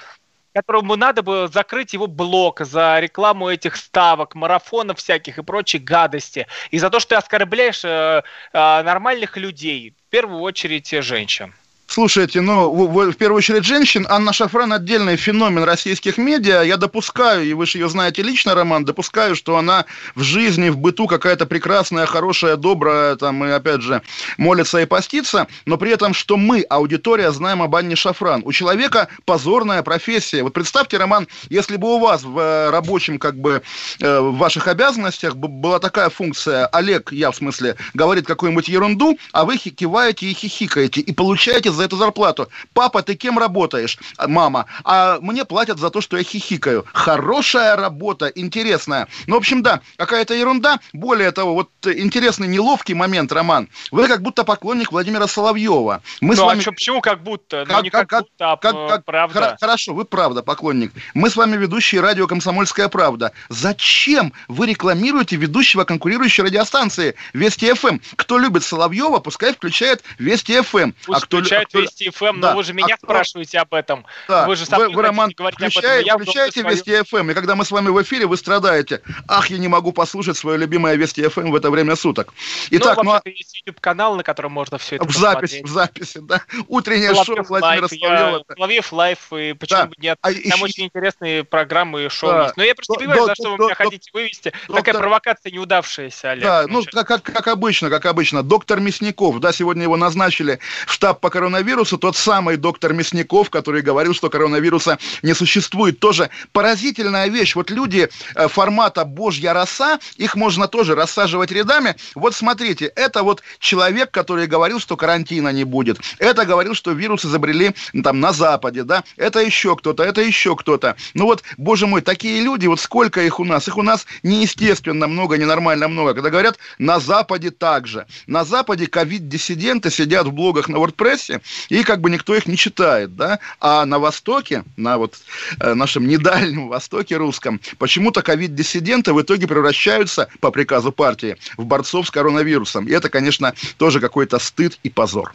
Speaker 2: которому надо было закрыть его блок за рекламу этих ставок, марафонов всяких и прочей гадости. И за то, что ты оскорбляешь э, э, нормальных людей, в первую очередь женщин.
Speaker 3: Слушайте, ну, в, в первую очередь женщин. Анна Шафран отдельный феномен российских медиа. Я допускаю, и вы же ее знаете лично, Роман, допускаю, что она в жизни, в быту какая-то прекрасная, хорошая, добрая, там, и опять же, молится и постится, но при этом, что мы, аудитория, знаем об Анне Шафран. У человека позорная профессия. Вот представьте, Роман, если бы у вас в э, рабочем, как бы, э, в ваших обязанностях была такая функция, Олег, я в смысле, говорит какую-нибудь ерунду, а вы киваете и хихикаете, и получаете за эту зарплату. Папа, ты кем работаешь? А, мама. А мне платят за то, что я хихикаю. Хорошая работа, интересная. Ну, в общем, да, какая-то ерунда. Более того, вот интересный неловкий момент, Роман. Вы как будто поклонник Владимира Соловьева.
Speaker 2: Мы ну, с а вами... а почему как будто?
Speaker 3: Как, ну, не как, как будто, а как, как, правда. Хорошо, вы правда поклонник. Мы с вами ведущие радио «Комсомольская правда». Зачем вы рекламируете ведущего конкурирующей радиостанции Вести ФМ? Кто любит Соловьева, пускай включает Вести ФМ.
Speaker 2: Пусть а кто, включает кто... Вести ФМ, да. но вы же меня а спрашиваете об этом. Да.
Speaker 3: Вы же сами вы, вы Роман, включай, об этом. Включайте Вести ФМ, и когда мы с вами в эфире, вы страдаете. Ах, я не могу послушать свое любимое Вести ФМ в это время суток.
Speaker 2: Итак, ну, ну есть YouTube-канал, на котором можно все это
Speaker 3: В записи, в записи, да. Утреннее Соловьев шоу Владимира Соловьева.
Speaker 2: Соловьев Live, и почему бы нет. А, Там еще... очень интересные программы и шоу да. есть. Но я просто не понимаю, за что вы меня хотите вывести. Такая провокация неудавшаяся, Олег.
Speaker 3: Да, ну, как, как обычно, как обычно. Доктор Мясников, да, сегодня его назначили в штаб по коронавирусу, тот самый доктор Мясников, который говорил, что коронавируса не существует. Тоже поразительная вещь. Вот люди э, формата «Божья роса», их можно тоже рассаживать рядами. Вот смотрите, это вот человек, который говорил, что карантина не будет. Это говорил, что вирус изобрели там на Западе, да. Это еще кто-то, это еще кто-то. Ну вот, боже мой, такие люди, вот сколько их у нас? Их у нас неестественно много, ненормально много. Когда говорят, на Западе также. На Западе ковид-диссиденты сидят в блогах на WordPress, и как бы никто их не читает, да, а на Востоке, на вот э, нашем недальнем Востоке русском, почему-то ковид-диссиденты в итоге превращаются по приказу партии в борцов с коронавирусом. И это, конечно, тоже какой-то стыд и позор.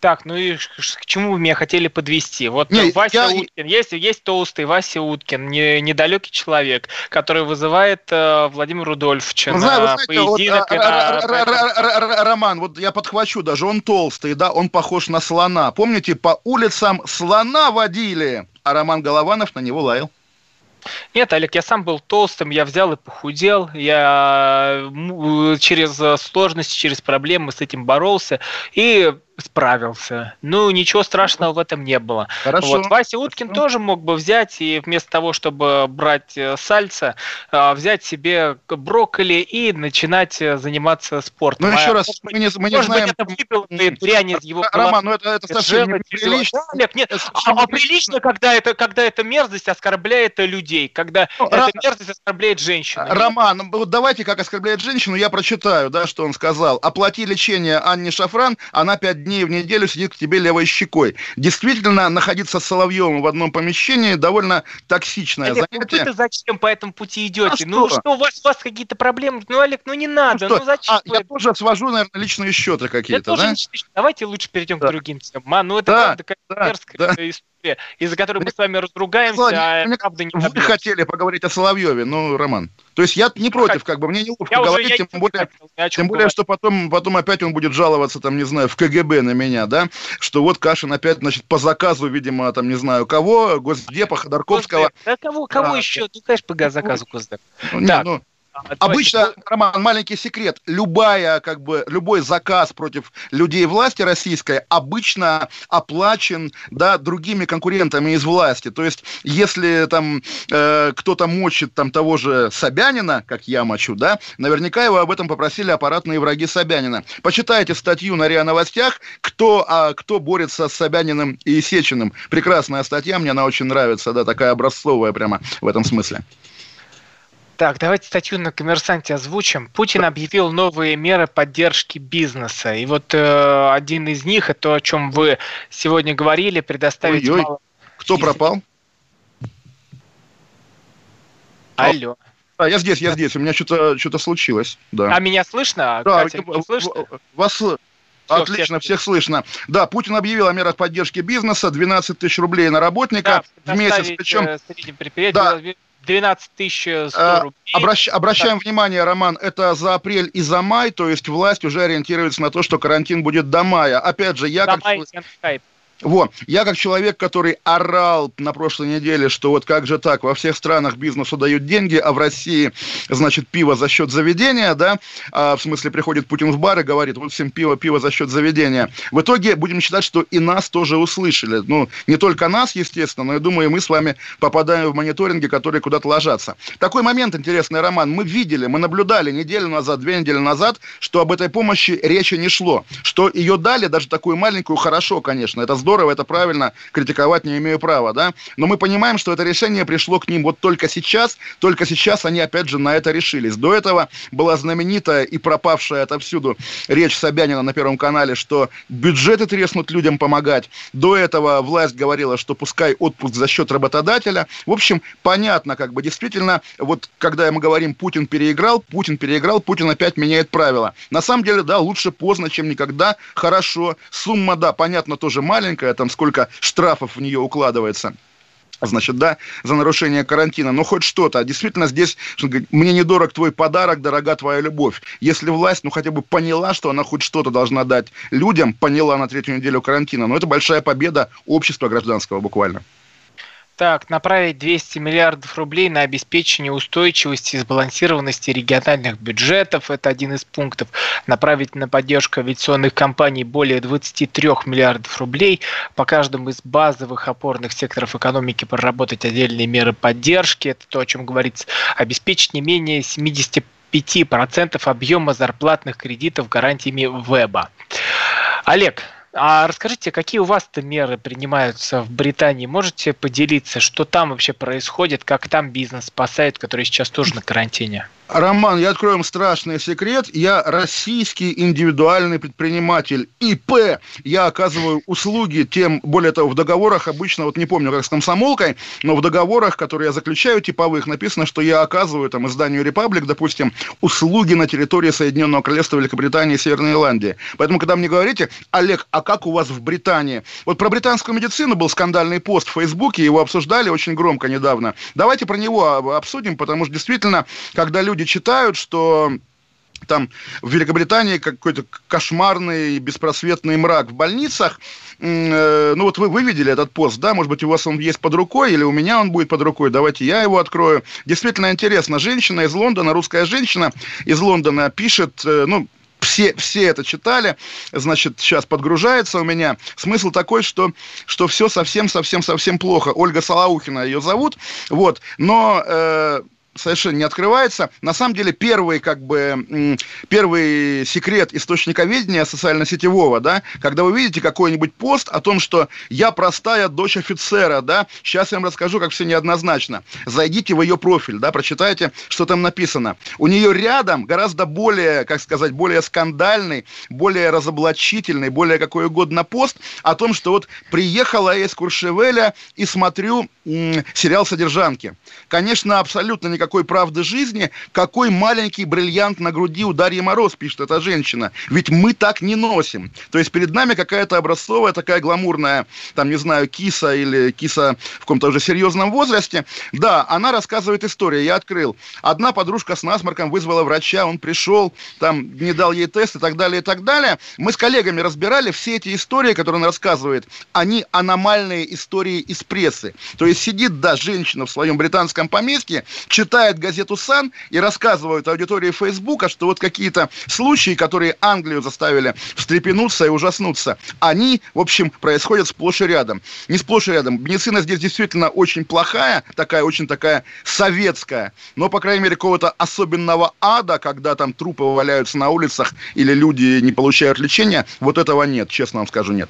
Speaker 2: Так, ну и к чему вы меня хотели подвести? Вот не, Вася я... Уткин, есть, есть толстый Вася Уткин, не, недалекий человек, который вызывает э, Владимира Рудольфовича ну, на знаете, поединок. Вот,
Speaker 3: на... Роман, вот я подхвачу даже, он толстый, да, он похож на слона. Помните, по улицам слона водили, а Роман Голованов на него лаял.
Speaker 2: Нет, Олег, я сам был толстым, я взял и похудел, я через сложности, через проблемы с этим боролся, и справился. Ну, ничего страшного в этом не было. Хорошо. Вот. Вася Уткин Хорошо. тоже мог бы взять и вместо того, чтобы брать э, сальца, а, взять себе брокколи и начинать э, заниматься спортом.
Speaker 3: Ну, еще а, раз, мы не, мы не знаем...
Speaker 2: Быть, это выпил дрянь из его
Speaker 3: Роман, ну это, это совсем
Speaker 2: неприлично. Олег, нет, а, а прилично, когда это, когда эта мерзость оскорбляет людей, когда ну, эта Р... мерзость оскорбляет женщину.
Speaker 3: Роман, ну, вот давайте, как оскорбляет женщину, я прочитаю, да, что он сказал. Оплати лечение Анне Шафран, она 5 дней в неделю сидит к тебе левой щекой. Действительно, находиться с Соловьевым в одном помещении довольно токсичное Олег,
Speaker 2: занятие. Ну, вы зачем по этому пути идете? А ну, что? что, у вас, у вас какие-то проблемы? Ну, Олег, ну не надо, ну, ну зачем? А,
Speaker 3: я тоже свожу, наверное, личные счеты какие-то, да?
Speaker 2: Тоже, давайте лучше перейдем да. к другим темам. А, ну, это да, правда, да, мерзкая да. история из-за которой мы с вами разругаемся,
Speaker 3: а правда не Вы хотели поговорить о Соловьеве, ну, Роман. То есть я не против, как бы, мне не неловко говорить, уже, тем, более, хотел, тем более, что потом, потом опять он будет жаловаться, там, не знаю, в КГБ на меня, да, что вот Кашин опять, значит, по заказу, видимо, там, не знаю, кого, Госдепа, Ходорковского.
Speaker 2: Да кого, кого а, еще? Ну, конечно, по заказу Госдепа.
Speaker 3: Ну, так. ну, Обычно, Роман, маленький секрет. Любая, как бы, любой заказ против людей власти российской обычно оплачен да, другими конкурентами из власти. То есть, если там э, кто-то мочит там того же Собянина, как я мочу, да, наверняка его об этом попросили аппаратные враги Собянина. Почитайте статью на РИА Новостях, кто, а, кто борется с Собяниным и Сечиным. Прекрасная статья, мне она очень нравится, да, такая образцовая прямо в этом смысле.
Speaker 2: Так, давайте статью на коммерсанте озвучим. Путин объявил новые меры поддержки бизнеса. И вот э, один из них, это то, о чем вы сегодня говорили, предоставить
Speaker 3: Ой-ой. мало... Кто пропал?
Speaker 2: Алло.
Speaker 3: А, я здесь, я здесь. У меня что-то что случилось. Да.
Speaker 2: А меня слышно?
Speaker 3: Да, Катя, слышно? Вас все, Отлично, всех... всех слышно. Да, Путин объявил о мерах поддержки бизнеса, 12 тысяч рублей на работника да, в месяц. Причем,
Speaker 2: э, да, 12 тысяч 100 а, рублей.
Speaker 3: Обращ, обращаем так. внимание, Роман, это за апрель и за май, то есть власть уже ориентируется на то, что карантин будет до мая. Опять же, я
Speaker 2: до как...
Speaker 3: Вот, я как человек, который орал на прошлой неделе, что вот как же так, во всех странах бизнесу дают деньги, а в России, значит, пиво за счет заведения, да, а, в смысле приходит Путин в бар и говорит, вот всем пиво, пиво за счет заведения. В итоге будем считать, что и нас тоже услышали. Ну, не только нас, естественно, но я думаю, мы с вами попадаем в мониторинги, которые куда-то ложатся. Такой момент интересный, Роман, мы видели, мы наблюдали неделю назад, две недели назад, что об этой помощи речи не шло, что ее дали, даже такую маленькую, хорошо, конечно, это здорово, это правильно, критиковать не имею права, да, но мы понимаем, что это решение пришло к ним вот только сейчас, только сейчас они опять же на это решились. До этого была знаменитая и пропавшая отовсюду речь Собянина на Первом канале, что бюджеты треснут людям помогать. До этого власть говорила, что пускай отпуск за счет работодателя. В общем, понятно, как бы действительно, вот когда мы говорим, Путин переиграл, Путин переиграл, Путин опять меняет правила. На самом деле, да, лучше поздно, чем никогда. Хорошо. Сумма, да, понятно, тоже маленькая, там сколько штрафов в нее укладывается значит, да, за нарушение карантина, но хоть что-то. Действительно, здесь, мне недорог твой подарок, дорога твоя любовь. Если власть, ну, хотя бы поняла, что она хоть что-то должна дать людям, поняла на третью неделю карантина, но это большая победа общества гражданского буквально.
Speaker 2: Так, направить 200 миллиардов рублей на обеспечение устойчивости и сбалансированности региональных бюджетов. Это один из пунктов. Направить на поддержку авиационных компаний более 23 миллиардов рублей. По каждому из базовых опорных секторов экономики проработать отдельные меры поддержки. Это то, о чем говорится. Обеспечить не менее 70 5% объема зарплатных кредитов гарантиями веба. Олег, а расскажите, какие у вас-то меры принимаются в Британии? Можете поделиться, что там вообще происходит, как там бизнес спасает, который сейчас тоже на карантине?
Speaker 3: Роман, я открою вам страшный секрет. Я российский индивидуальный предприниматель. ИП. Я оказываю услуги тем, более того, в договорах обычно, вот не помню, как с комсомолкой, но в договорах, которые я заключаю, типовых, написано, что я оказываю там изданию Репаблик, допустим, услуги на территории Соединенного Королевства Великобритании и Северной Ирландии. Поэтому, когда мне говорите, Олег, а как у вас в Британии? Вот про британскую медицину был скандальный пост в Фейсбуке, его обсуждали очень громко недавно. Давайте про него обсудим, потому что действительно, когда люди люди читают, что там в Великобритании какой-то кошмарный беспросветный мрак в больницах. Э, ну вот вы, вы видели этот пост, да, может быть, у вас он есть под рукой, или у меня он будет под рукой, давайте я его открою. Действительно интересно, женщина из Лондона, русская женщина из Лондона пишет, э, ну, все, все это читали, значит, сейчас подгружается у меня. Смысл такой, что, что все совсем-совсем-совсем плохо. Ольга Салаухина ее зовут, вот, но... Э, совершенно не открывается. На самом деле первый, как бы, первый секрет источниковедения социально-сетевого, да, когда вы видите какой-нибудь пост о том, что я простая дочь офицера, да, сейчас я вам расскажу, как все неоднозначно. Зайдите в ее профиль, да, прочитайте, что там написано. У нее рядом гораздо более, как сказать, более скандальный, более разоблачительный, более какой угодно пост о том, что вот приехала я из Куршевеля и смотрю м- сериал «Содержанки». Конечно, абсолютно никак никакой правды жизни, какой маленький бриллиант на груди у Дарьи Мороз, пишет эта женщина. Ведь мы так не носим. То есть перед нами какая-то образцовая такая гламурная, там, не знаю, киса или киса в каком-то уже серьезном возрасте. Да, она рассказывает историю, я открыл. Одна подружка с насморком вызвала врача, он пришел, там, не дал ей тест и так далее, и так далее. Мы с коллегами разбирали все эти истории, которые он рассказывает. Они аномальные истории из прессы. То есть сидит, да, женщина в своем британском поместье, читает газету «Сан» и рассказывает аудитории Фейсбука, что вот какие-то случаи, которые Англию заставили встрепенуться и ужаснуться, они, в общем, происходят сплошь и рядом. Не сплошь и рядом. Медицина здесь действительно очень плохая, такая очень такая советская, но, по крайней мере, какого-то особенного ада, когда там трупы валяются на улицах или люди не получают лечения, вот этого нет, честно вам скажу, нет.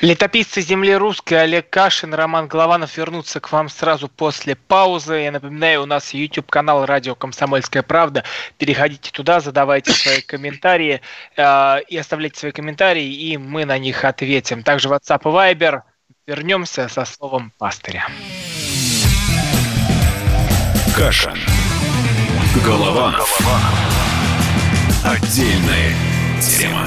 Speaker 2: Летописцы земли русской Олег Кашин, Роман Голованов вернутся к вам сразу после паузы. Я напоминаю, у нас YouTube канал Радио Комсомольская правда. Переходите туда, задавайте свои комментарии э, и оставляйте свои комментарии, и мы на них ответим. Также WhatsApp и Viber. Вернемся со словом пастыря.
Speaker 1: Кашин. Голованов. Отдельная тема.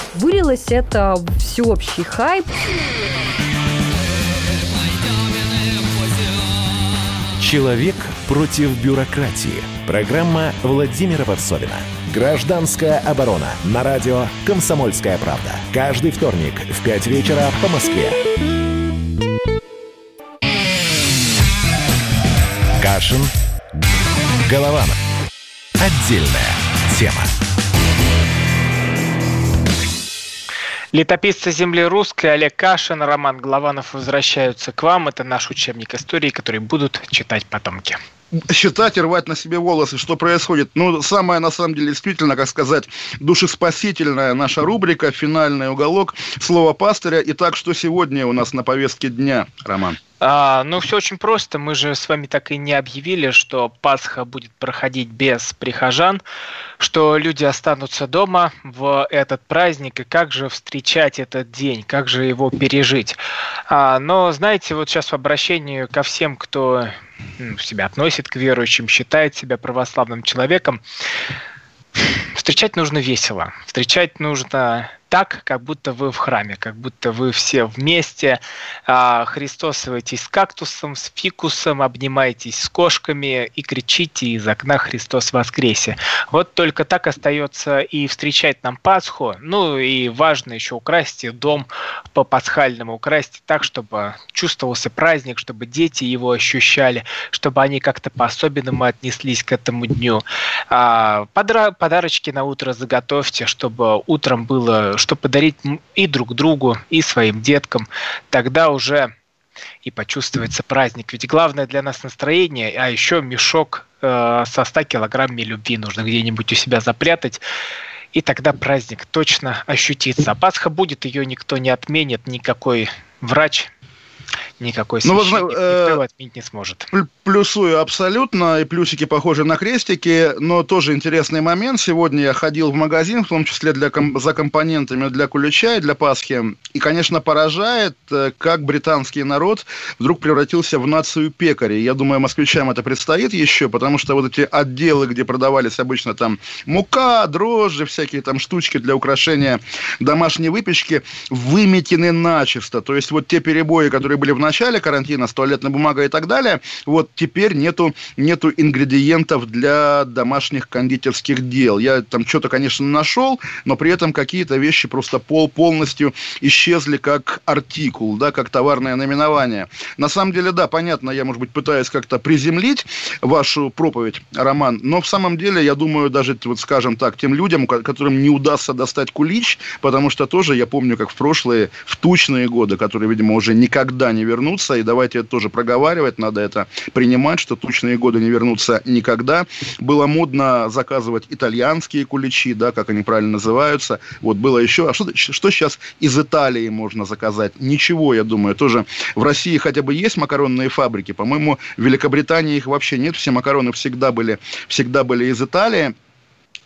Speaker 4: Вылилось это в всеобщий хайп.
Speaker 1: Человек против бюрократии. Программа Владимира Варсовина. Гражданская оборона. На радио «Комсомольская правда». Каждый вторник в 5 вечера по Москве. Кашин. Голованов. Отдельная тема.
Speaker 2: Летописцы земли русской Олег Кашин, Роман Голованов возвращаются к вам. Это наш учебник истории, который будут читать потомки
Speaker 3: считать и рвать на себе волосы, что происходит. Ну, самая, на самом деле, действительно, как сказать, душеспасительная наша рубрика, финальный уголок, слово пастыря. Итак, что сегодня у нас на повестке дня, Роман?
Speaker 2: А, ну, все очень просто. Мы же с вами так и не объявили, что Пасха будет проходить без прихожан, что люди останутся дома в этот праздник, и как же встречать этот день, как же его пережить. А, но, знаете, вот сейчас в обращении ко всем, кто себя относит к верующим, считает себя православным человеком, встречать нужно весело. Встречать нужно так, как будто вы в храме, как будто вы все вместе а, христосываетесь с кактусом, с фикусом, обнимаетесь с кошками и кричите из окна «Христос воскресе». Вот только так остается и встречать нам Пасху. Ну и важно еще украсть дом по пасхальному, украсть так, чтобы чувствовался праздник, чтобы дети его ощущали, чтобы они как-то по-особенному отнеслись к этому дню. А, подарочки на утро заготовьте, чтобы утром было что подарить и друг другу, и своим деткам, тогда уже и почувствуется праздник. Ведь главное для нас настроение, а еще мешок э, со 100 килограммами любви нужно где-нибудь у себя запрятать. И тогда праздник точно ощутится. А Пасха будет, ее никто не отменит, никакой врач никакой священник ну, вот, э, никто отменить не сможет.
Speaker 3: Плюсую абсолютно, и плюсики похожи на крестики, но тоже интересный момент. Сегодня я ходил в магазин, в том числе для, за компонентами для кулича и для Пасхи, и, конечно, поражает, э, как британский народ вдруг превратился в нацию пекарей. Я думаю, москвичам это предстоит еще, потому что вот эти отделы, где продавались обычно там мука, дрожжи, всякие там штучки для украшения домашней выпечки, выметены начисто. То есть вот те перебои, которые были в начале карантина с туалетной бумагой и так далее, вот теперь нету, нету ингредиентов для домашних кондитерских дел. Я там что-то, конечно, нашел, но при этом какие-то вещи просто пол полностью исчезли как артикул, да, как товарное наименование. На самом деле, да, понятно, я, может быть, пытаюсь как-то приземлить вашу проповедь, Роман, но в самом деле, я думаю, даже, вот скажем так, тем людям, которым не удастся достать кулич, потому что тоже, я помню, как в прошлые, в тучные годы, которые, видимо, уже никогда не вернутся, и давайте это тоже проговаривать, надо это принимать, что тучные годы не вернутся никогда. Было модно заказывать итальянские куличи, да, как они правильно называются. Вот было еще... А что, что сейчас из Италии можно заказать? Ничего, я думаю. Тоже в России хотя бы есть макаронные фабрики. По-моему, в Великобритании их вообще нет. Все макароны всегда были, всегда были из Италии.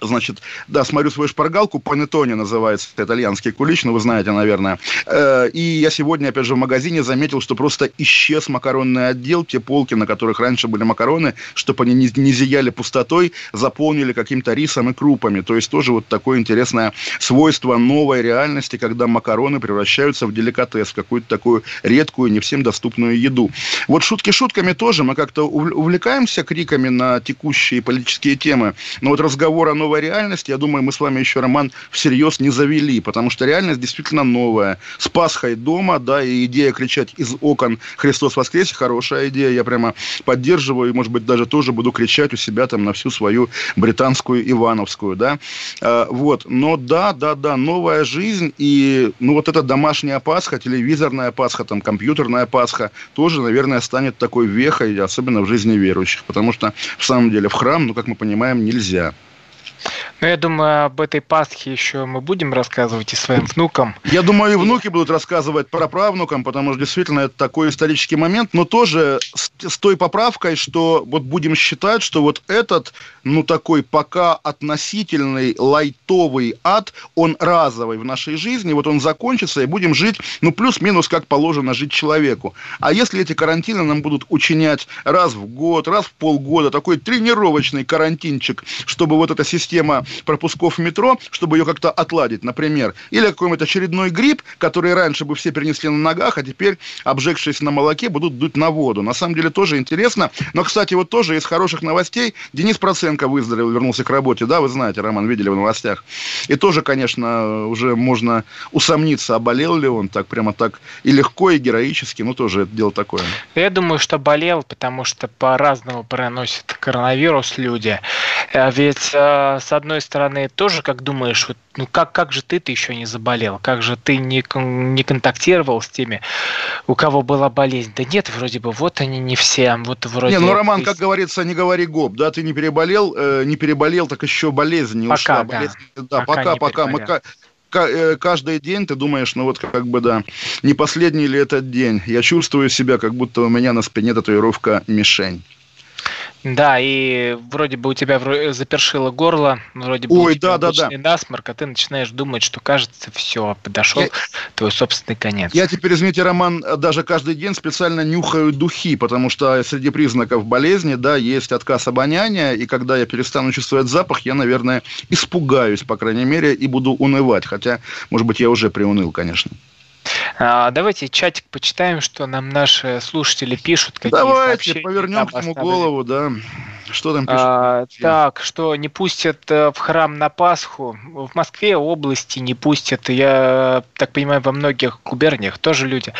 Speaker 3: Значит, да, смотрю свою шпаргалку, панеттоне называется, итальянский кулич, ну, вы знаете, наверное. Э, и я сегодня, опять же, в магазине заметил, что просто исчез макаронный отдел, те полки, на которых раньше были макароны, чтобы они не, не зияли пустотой, заполнили каким-то рисом и крупами. То есть тоже вот такое интересное свойство новой реальности, когда макароны превращаются в деликатес, в какую-то такую редкую, не всем доступную еду. Вот шутки шутками тоже, мы как-то увлекаемся криками на текущие политические темы, но вот разговор о новой реальность, я думаю, мы с вами еще роман всерьез не завели, потому что реальность действительно новая. С Пасхой дома, да, и идея кричать из окон «Христос воскресе» хорошая идея, я прямо поддерживаю, и, может быть, даже тоже буду кричать у себя там на всю свою британскую Ивановскую, да. А, вот, но да, да, да, новая жизнь, и, ну, вот эта домашняя Пасха, телевизорная Пасха, там, компьютерная Пасха, тоже, наверное, станет такой вехой, особенно в жизни верующих, потому что, в самом деле, в храм, ну, как мы понимаем, нельзя.
Speaker 2: Ну, я думаю, об этой Пасхе еще мы будем рассказывать и своим внукам.
Speaker 3: Я думаю, и внуки будут рассказывать про правнукам, потому что действительно это такой исторический момент, но тоже с, с той поправкой, что вот будем считать, что вот этот, ну, такой пока относительный лайтовый ад, он разовый в нашей жизни, вот он закончится, и будем жить, ну, плюс-минус, как положено жить человеку. А если эти карантины нам будут учинять раз в год, раз в полгода, такой тренировочный карантинчик, чтобы вот эта система пропусков в метро, чтобы ее как-то отладить, например. Или какой-нибудь очередной грипп, который раньше бы все перенесли на ногах, а теперь, обжегшись на молоке, будут дуть на воду. На самом деле тоже интересно. Но, кстати, вот тоже из хороших новостей Денис Проценко выздоровел, вернулся к работе. Да, вы знаете, Роман, видели в новостях. И тоже, конечно, уже можно усомниться, болел ли он так, прямо так и легко, и героически. Ну, тоже это дело такое.
Speaker 2: Я думаю, что болел, потому что по-разному проносят коронавирус люди. А ведь, э, с одной стороны, тоже, как думаешь, вот, ну как, как же ты-то еще не заболел? Как же ты не, не контактировал с теми, у кого была болезнь? Да нет, вроде бы, вот они не все, вот вроде...
Speaker 3: Не, ну, Роман, как говорится, не говори гоп, да, ты не переболел, э, не переболел, так еще болезнь не
Speaker 2: пока,
Speaker 3: ушла.
Speaker 2: Да,
Speaker 3: болезнь, да пока, пока. Мы, э, каждый день ты думаешь, ну вот как бы да, не последний ли этот день? Я чувствую себя, как будто у меня на спине татуировка мишень.
Speaker 2: Да, и вроде бы у тебя запершило горло, вроде бы
Speaker 3: Ой, да, да, да.
Speaker 2: насморк, а ты начинаешь думать, что кажется, все, подошел я... твой собственный конец.
Speaker 3: Я теперь, извините, Роман, даже каждый день специально нюхаю духи, потому что среди признаков болезни, да, есть отказ обоняния, и когда я перестану чувствовать запах, я, наверное, испугаюсь, по крайней мере, и буду унывать, хотя, может быть, я уже приуныл, конечно.
Speaker 2: А, давайте чатик почитаем, что нам наши слушатели пишут.
Speaker 3: Какие Давайте повернем к нему голову, да. Что там пишут?
Speaker 2: А, так, что не пустят э, в храм на Пасху. В Москве области не пустят. Я так понимаю, во многих губерниях тоже люди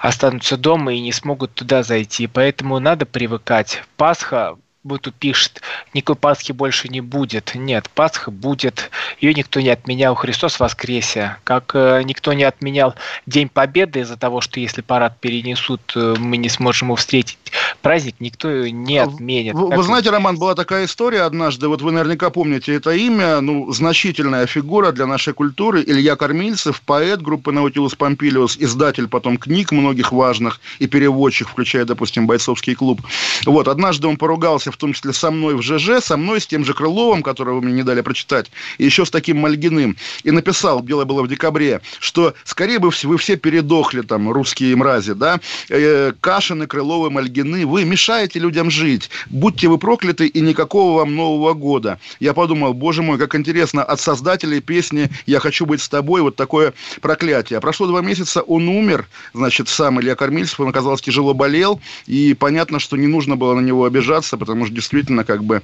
Speaker 2: останутся дома и не смогут туда зайти. Поэтому надо привыкать. Пасха тут пишет, никакой Пасхи больше не будет. Нет, Пасха будет. Ее никто не отменял. Христос воскресе. Как э, никто не отменял День Победы из-за того, что если парад перенесут, э, мы не сможем его встретить. Праздник никто не отменит.
Speaker 3: Вы, вы знаете, Роман, была такая история однажды, вот вы наверняка помните это имя, ну, значительная фигура для нашей культуры, Илья Кормильцев, поэт группы Наутилус Помпилиус, издатель потом книг многих важных и переводчик, включая, допустим, бойцовский клуб. Вот, однажды он поругался в том числе со мной в ЖЖ, со мной, с тем же Крыловым, которого вы мне не дали прочитать, и еще с таким Мальгиным. И написал, дело было в декабре, что скорее бы вы все передохли, там, русские мрази, да, э, Кашины, Крыловы, Мальгины, вы мешаете людям жить. Будьте вы прокляты, и никакого вам Нового года. Я подумал, боже мой, как интересно, от создателей песни «Я хочу быть с тобой» вот такое проклятие. Прошло два месяца, он умер, значит, сам Илья Кормильцев, он, оказалось, тяжело болел, и понятно, что не нужно было на него обижаться, потому потому что действительно, как бы,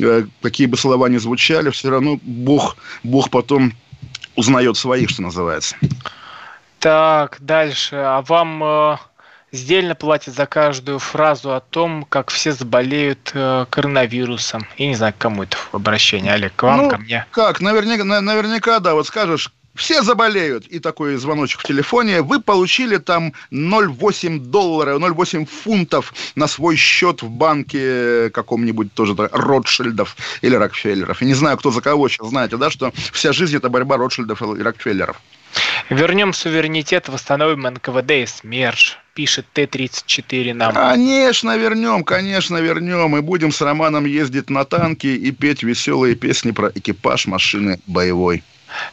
Speaker 3: э, какие бы слова ни звучали, все равно Бог, Бог потом узнает своих, что называется.
Speaker 2: Так, дальше. А вам э, сдельно платят за каждую фразу о том, как все заболеют э, коронавирусом. Я не знаю, к кому это обращение, Олег, к вам,
Speaker 3: ну,
Speaker 2: ко мне.
Speaker 3: Как? Наверняка, наверняка, да. Вот скажешь, все заболеют, и такой звоночек в телефоне, вы получили там 0,8 доллара, 0,8 фунтов на свой счет в банке каком-нибудь тоже Ротшильдов или Рокфеллеров. И не знаю, кто за кого сейчас, знаете, да, что вся жизнь это борьба Ротшильдов и Рокфеллеров.
Speaker 2: Вернем суверенитет, восстановим НКВД и СМЕРШ, пишет Т-34 нам.
Speaker 3: Конечно, вернем, конечно, вернем. И будем с Романом ездить на танке и петь веселые песни про экипаж машины боевой.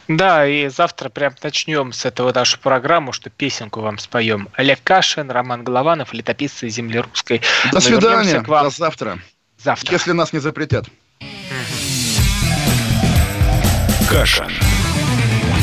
Speaker 2: Да, и завтра прям начнем с этого нашу программу, что песенку вам споем. Олег Кашин, Роман Голованов, летописцы земли русской.
Speaker 3: До свидания, к вам. до завтра.
Speaker 2: Завтра.
Speaker 3: Если нас не запретят.
Speaker 1: Кашин.